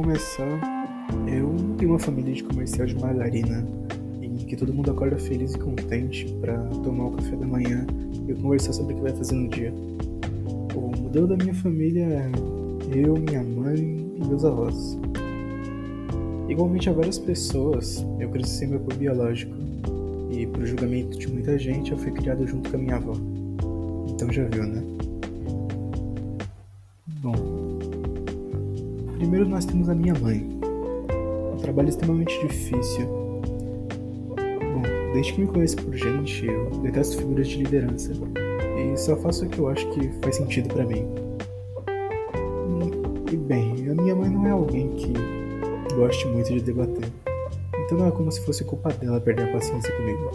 começar, eu tenho uma família de comercial de margarina em que todo mundo acorda feliz e contente para tomar o café da manhã e conversar sobre o que vai fazer no dia. O modelo da minha família é eu, minha mãe e meus avós. Igualmente a várias pessoas, eu cresci sem meu pai biológico e, por julgamento de muita gente, eu fui criado junto com a minha avó. Então já viu, né? Primeiro nós temos a minha mãe. Um trabalho extremamente difícil. Bom, desde que me conheço por gente, eu detesto figuras de liderança e só faço o que eu acho que faz sentido para mim. E bem, a minha mãe não é alguém que goste muito de debater. Então não é como se fosse culpa dela perder a paciência comigo.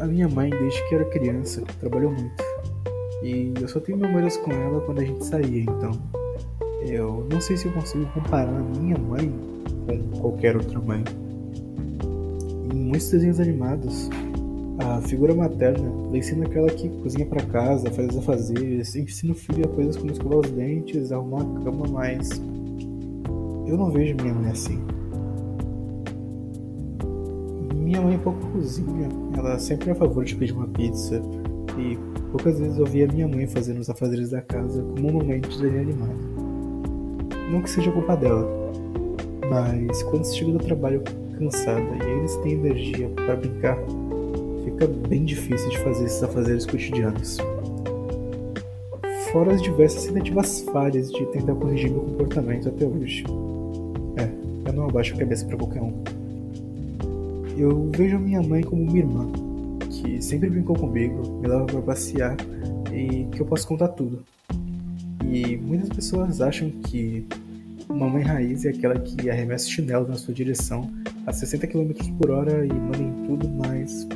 Ah, a minha mãe, desde que era criança, trabalhou muito. E eu só tenho memórias com ela quando a gente saía, então eu não sei se eu consigo comparar a minha mãe com qualquer outra mãe. Em muitos desenhos animados, a figura materna ensina aquela que cozinha para casa, faz os afazeres, ensina o filho a coisas como escovar os dentes, arrumar a cama, mas eu não vejo minha mãe assim. Minha mãe pouco cozinha, ela sempre é a favor de pedir uma pizza e poucas vezes eu via minha mãe fazendo os afazeres da casa como um momento de desenho animado. Não que seja culpa dela, mas quando se chega do trabalho cansada e eles têm energia para brincar, fica bem difícil de fazer esses afazeres cotidianos. Fora as diversas tentativas falhas de tentar corrigir meu comportamento até hoje. É, eu não abaixo a cabeça para qualquer um. Eu vejo minha mãe como uma irmã, que sempre brincou comigo, me leva para passear e que eu posso contar tudo. E muitas pessoas acham que uma mãe raiz é aquela que arremessa chinelo na sua direção a 60 km por hora e manda em tudo, mas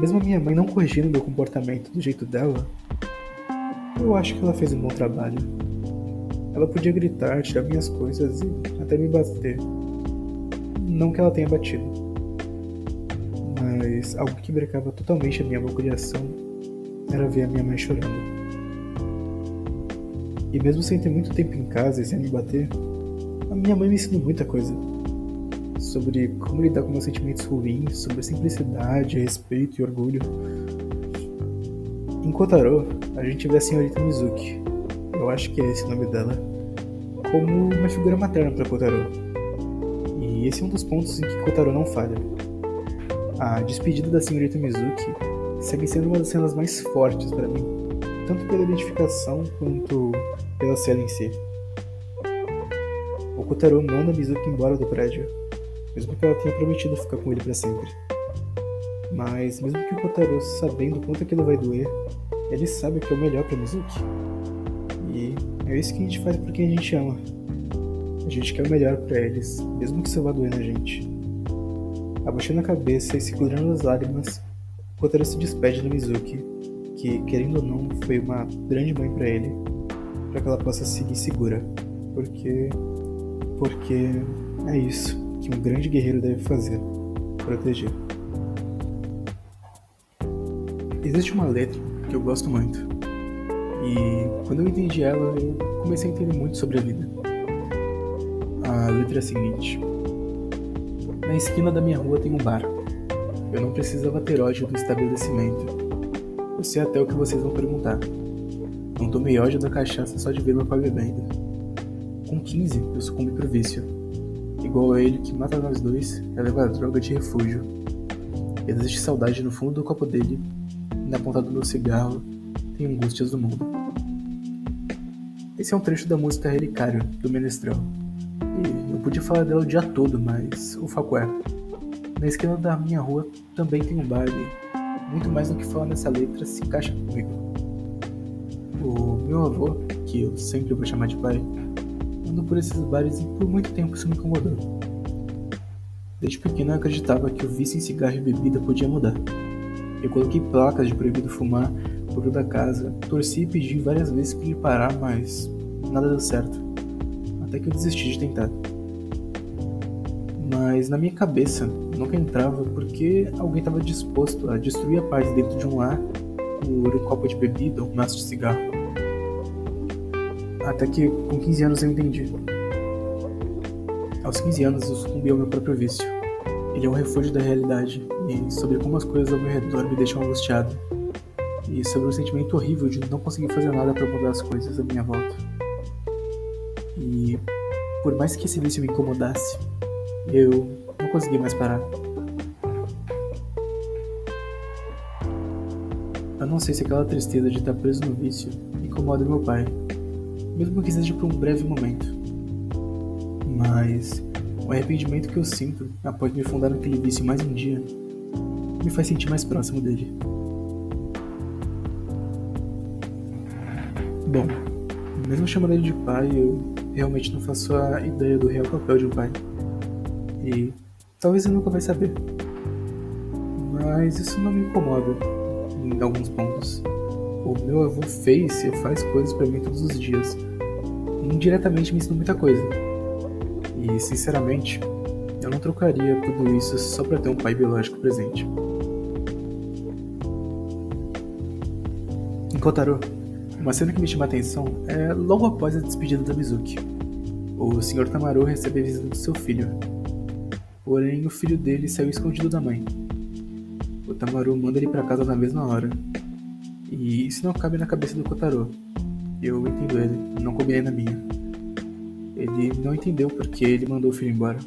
mesmo a minha mãe não corrigindo meu comportamento do jeito dela, eu acho que ela fez um bom trabalho. Ela podia gritar, tirar minhas coisas e até me bater. Não que ela tenha batido. Mas algo que brecava totalmente a minha boa criação era ver a minha mãe chorando. E mesmo sem ter muito tempo em casa e sem me bater, a minha mãe me ensinou muita coisa sobre como lidar com meus sentimentos ruins, sobre simplicidade, respeito e orgulho. Em Kotaro, a gente vê a senhorita Mizuki, eu acho que é esse o nome dela, como uma figura materna para Kotaro. E esse é um dos pontos em que Kotaro não falha. A despedida da senhorita Mizuki segue sendo uma das cenas mais fortes para mim, tanto pela identificação quanto pela cena em si. O Kotaro manda Mizuki embora do prédio, mesmo que ela tenha prometido ficar com ele para sempre. Mas mesmo que o Kotaro sabendo quanto aquilo vai doer, ele sabe que é o melhor para Mizuki. E é isso que a gente faz por quem a gente ama. A gente quer o melhor para eles, mesmo que isso vá doer na gente. Abaixando a cabeça e segurando as lágrimas, Kotaro se despede da Mizuki, que, querendo ou não, foi uma grande mãe para ele, para que ela possa seguir segura. Porque. Porque é isso que um grande guerreiro deve fazer proteger. Existe uma letra que eu gosto muito. E quando eu entendi ela, eu comecei a entender muito sobre a vida. A letra é a seguinte: Na esquina da minha rua tem um bar. Eu não precisava ter ódio do estabelecimento. Eu sei até o que vocês vão perguntar. Não tomei ódio da cachaça só de ver meu pai bebendo. Com 15, eu sucumbi pro vício igual a ele que mata nós dois é levar a droga de refúgio. Existe saudade no fundo do copo dele, e na ponta do meu cigarro tem angústias do mundo. Esse é um trecho da música Relicário, do Menestrel. E eu podia falar dela o dia todo, mas o foco é. Na esquina da minha rua também tem um bar muito mais do que falar nessa letra se encaixa comigo. O meu avô, que eu sempre vou chamar de pai, andando por esses bares e por muito tempo isso me incomodou. Desde pequeno eu acreditava que o vício em cigarro e bebida podia mudar. Eu coloquei placas de proibido fumar por toda a casa, torci e pedi várias vezes para ele parar, mas nada deu certo. Até que eu desisti de tentar. Mas na minha cabeça nunca entrava porque alguém estava disposto a destruir a paz dentro de um lar por um copo de bebida ou um maço de cigarro. Até que com 15 anos eu entendi. Aos 15 anos eu sucumbi ao meu próprio vício. Ele é um refúgio da realidade e sobre como as coisas ao meu redor me deixam angustiado. E sobre o sentimento horrível de não conseguir fazer nada para mudar as coisas à minha volta. E por mais que esse vício me incomodasse, eu não consegui mais parar. Eu não sei se aquela tristeza de estar preso no vício incomoda meu pai, mesmo que seja por um breve momento. Mas o arrependimento que eu sinto após me fundar naquele vício mais um dia me faz sentir mais próximo dele. Bom, mesmo chamando ele de pai, eu realmente não faço a ideia do real papel de um pai. E talvez eu nunca vai saber. Mas isso não me incomoda em alguns pontos. O meu avô fez e faz coisas para mim todos os dias. E indiretamente me ensinou muita coisa. E sinceramente, eu não trocaria tudo isso só para ter um pai biológico presente. Em Kotaro, uma cena que me chama a atenção é logo após a despedida da Mizuki. O Sr. Tamaru recebe a visita do seu filho. Porém, o filho dele saiu escondido da mãe. O Tamaru manda ele para casa na mesma hora. E isso não cabe na cabeça do Kotaro. Eu entendo ele, não combinei na minha. Ele não entendeu porque ele mandou o filho embora.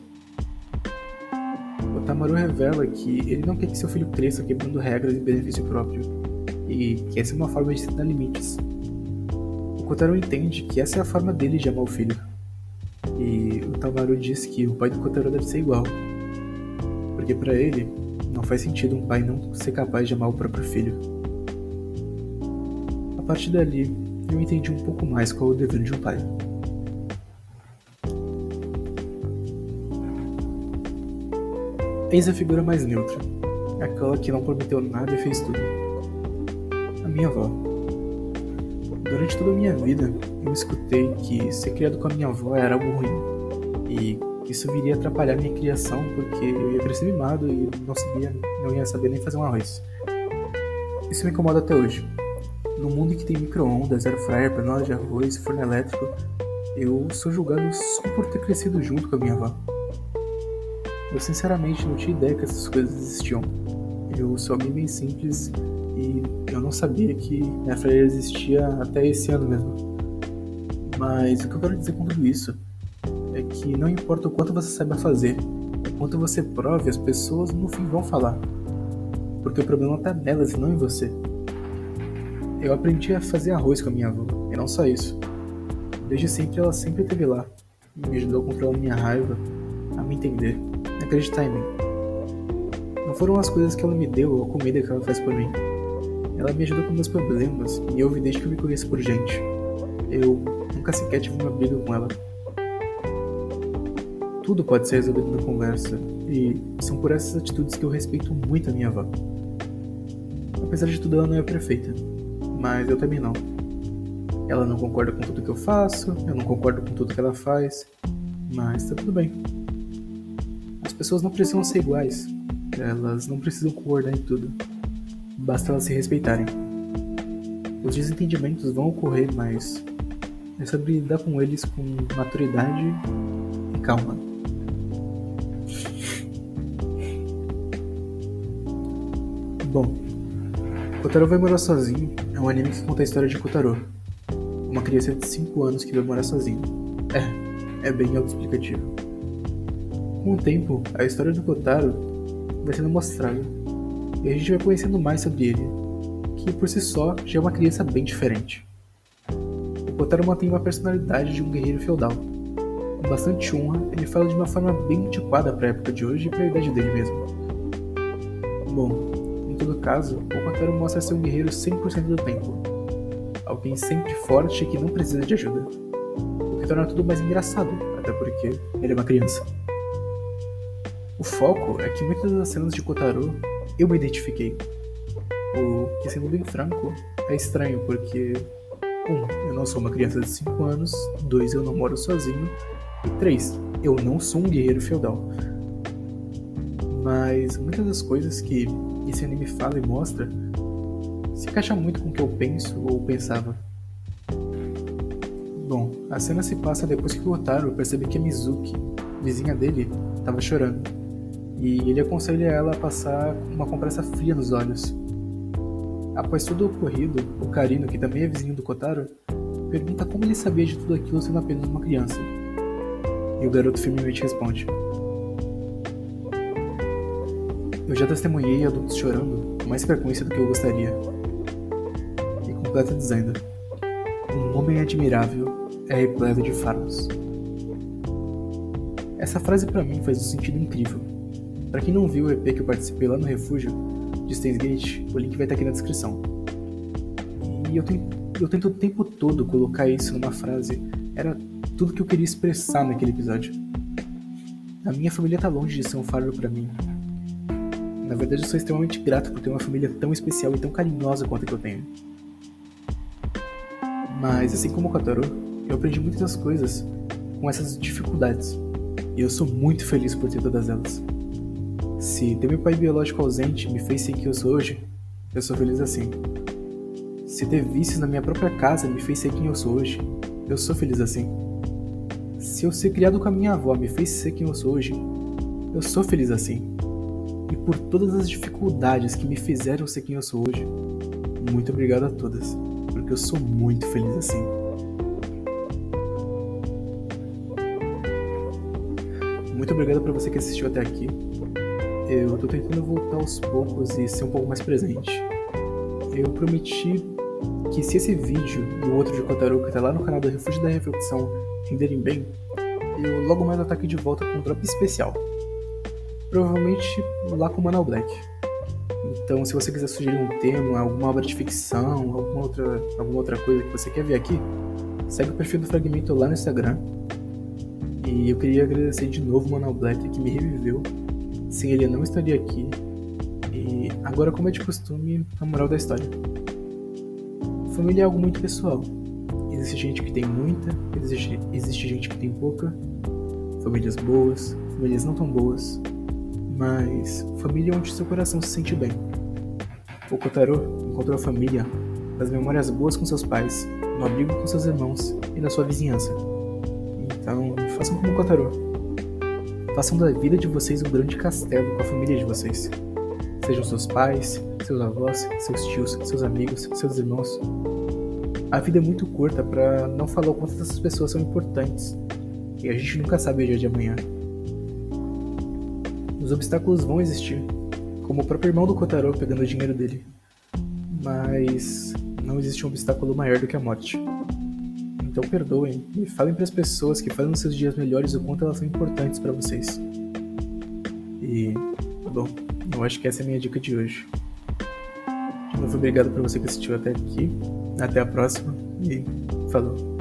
O Tamaru revela que ele não quer que seu filho cresça quebrando regras em benefício próprio, e que essa é uma forma de se dar limites. O Kotaro entende que essa é a forma dele de amar o filho. E o Tamaru diz que o pai do Kotaro deve ser igual. Porque para ele, não faz sentido um pai não ser capaz de amar o próprio filho. A partir dali, eu entendi um pouco mais qual é o dever de um pai. Eis a figura mais neutra, aquela que não prometeu nada e fez tudo. A minha avó. Durante toda a minha vida, eu escutei que ser criado com a minha avó era algo ruim e isso viria atrapalhar minha criação porque eu ia crescer mimado e não sabia, não ia saber nem fazer um arroz. Isso me incomoda até hoje. No mundo em que tem micro-ondas, air fryer, panela de arroz, forno elétrico, eu sou julgado só por ter crescido junto com a minha avó. Eu sinceramente não tinha ideia que essas coisas existiam. Eu sou alguém bem simples e eu não sabia que a fryer existia até esse ano mesmo. Mas o que eu quero dizer com tudo isso que não importa o quanto você saiba fazer, o quanto você prove, as pessoas no fim vão falar. Porque o problema está nelas e não em você. Eu aprendi a fazer arroz com a minha avó, e não só isso. Desde sempre ela sempre esteve lá, me ajudou a controlar minha raiva, a me entender, a acreditar em mim. Não foram as coisas que ela me deu ou a comida que ela faz por mim. Ela me ajudou com meus problemas e eu ouvi desde que eu me conheço por gente. Eu nunca sequer tive uma briga com ela. Tudo pode ser resolvido na conversa, e são por essas atitudes que eu respeito muito a minha avó. Apesar de tudo, ela não é perfeita, mas eu também não. Ela não concorda com tudo que eu faço, eu não concordo com tudo que ela faz, mas tá tudo bem. As pessoas não precisam ser iguais, elas não precisam concordar em tudo, basta elas se respeitarem. Os desentendimentos vão ocorrer, mas é sobre lidar com eles com maturidade e calma. Bom, Kotaro vai morar sozinho é um anime que conta a história de Kotaro, uma criança de 5 anos que vai morar sozinho. É, é bem autoexplicativo. Com o tempo, a história do Kotaro vai sendo mostrada e a gente vai conhecendo mais sobre ele, que por si só já é uma criança bem diferente. O Kotaro mantém uma personalidade de um guerreiro feudal. Com bastante honra, ele fala de uma forma bem antiquada para a época de hoje e para a idade dele mesmo. Bom, em todo caso, o Kotaro mostra ser um guerreiro 100% do tempo. Alguém sempre forte e que não precisa de ajuda. O que torna tudo mais engraçado, até porque ele é uma criança. O foco é que muitas das cenas de Kotaro eu me identifiquei. O que, sendo bem franco, é estranho porque, um, eu não sou uma criança de 5 anos, dois, eu não moro sozinho, e três, eu não sou um guerreiro feudal. Mas muitas das coisas que esse anime fala e mostra se encaixa muito com o que eu penso ou pensava. Bom, A cena se passa depois que o Otaro percebe que a Mizuki, vizinha dele, estava chorando, e ele aconselha ela a passar uma compressa fria nos olhos. Após tudo o ocorrido, o Karino, que também é vizinho do Kotaro, pergunta como ele sabia de tudo aquilo sendo apenas uma criança. E o garoto firmemente responde: Eu já testemunhei adultos chorando com mais frequência do que eu gostaria. E completa dizendo: Um homem admirável é repleto de fardos. Essa frase para mim faz um sentido incrível. Para quem não viu o EP que eu participei lá no refúgio de Stainsgate, o link vai estar aqui na descrição. E eu tento, eu tento o tempo todo colocar isso numa frase. Era tudo que eu queria expressar naquele episódio. A minha família tá longe de ser um fardo para mim. Na verdade, eu sou extremamente grato por ter uma família tão especial e tão carinhosa quanto a que eu tenho. Mas, assim como o Kotaro, eu aprendi muitas coisas com essas dificuldades. E eu sou muito feliz por ter todas elas. Se ter meu pai biológico ausente me fez ser quem eu sou hoje, eu sou feliz assim. Se ter vícios na minha própria casa me fez ser quem eu sou hoje, eu sou feliz assim. Se eu ser criado com a minha avó me fez ser quem eu sou hoje, eu sou feliz assim. E por todas as dificuldades que me fizeram ser quem eu sou hoje, muito obrigado a todas, porque eu sou muito feliz assim. Muito obrigado para você que assistiu até aqui. Eu tô tentando voltar aos poucos e ser um pouco mais presente. Eu prometi que se esse vídeo e o outro de Kotaro que tá lá no canal do Refúgio da Reflexão renderem bem, eu logo mais ataque de volta com um drop especial. Provavelmente lá com o Manal Black. Então, se você quiser sugerir um tema, alguma obra de ficção, alguma outra, alguma outra coisa que você quer ver aqui, segue o perfil do Fragmento lá no Instagram e eu queria agradecer de novo o Manuel Black que me reviveu. Sem ele eu não estaria aqui. E agora, como é de costume, a moral da história. Família é algo muito pessoal. Existe gente que tem muita, existe, existe gente que tem pouca. Famílias boas, famílias não tão boas. Mas família é onde seu coração se sente bem. O Kotaro encontrou a família nas memórias boas com seus pais, no abrigo com seus irmãos e na sua vizinhança. Então, façam como o Kotaro. Façam da vida de vocês um grande castelo com a família de vocês. Sejam seus pais, seus avós, seus tios, seus amigos, seus irmãos. A vida é muito curta para não falar o quanto essas pessoas são importantes. E a gente nunca sabe o dia de amanhã. Os obstáculos vão existir, como o próprio irmão do Kotaro pegando o dinheiro dele. Mas não existe um obstáculo maior do que a morte. Então perdoem e falem para as pessoas que fazem seus dias melhores o quanto elas são importantes para vocês. E, bom, eu acho que essa é a minha dica de hoje. De novo, obrigado por você que assistiu até aqui. Até a próxima e falou.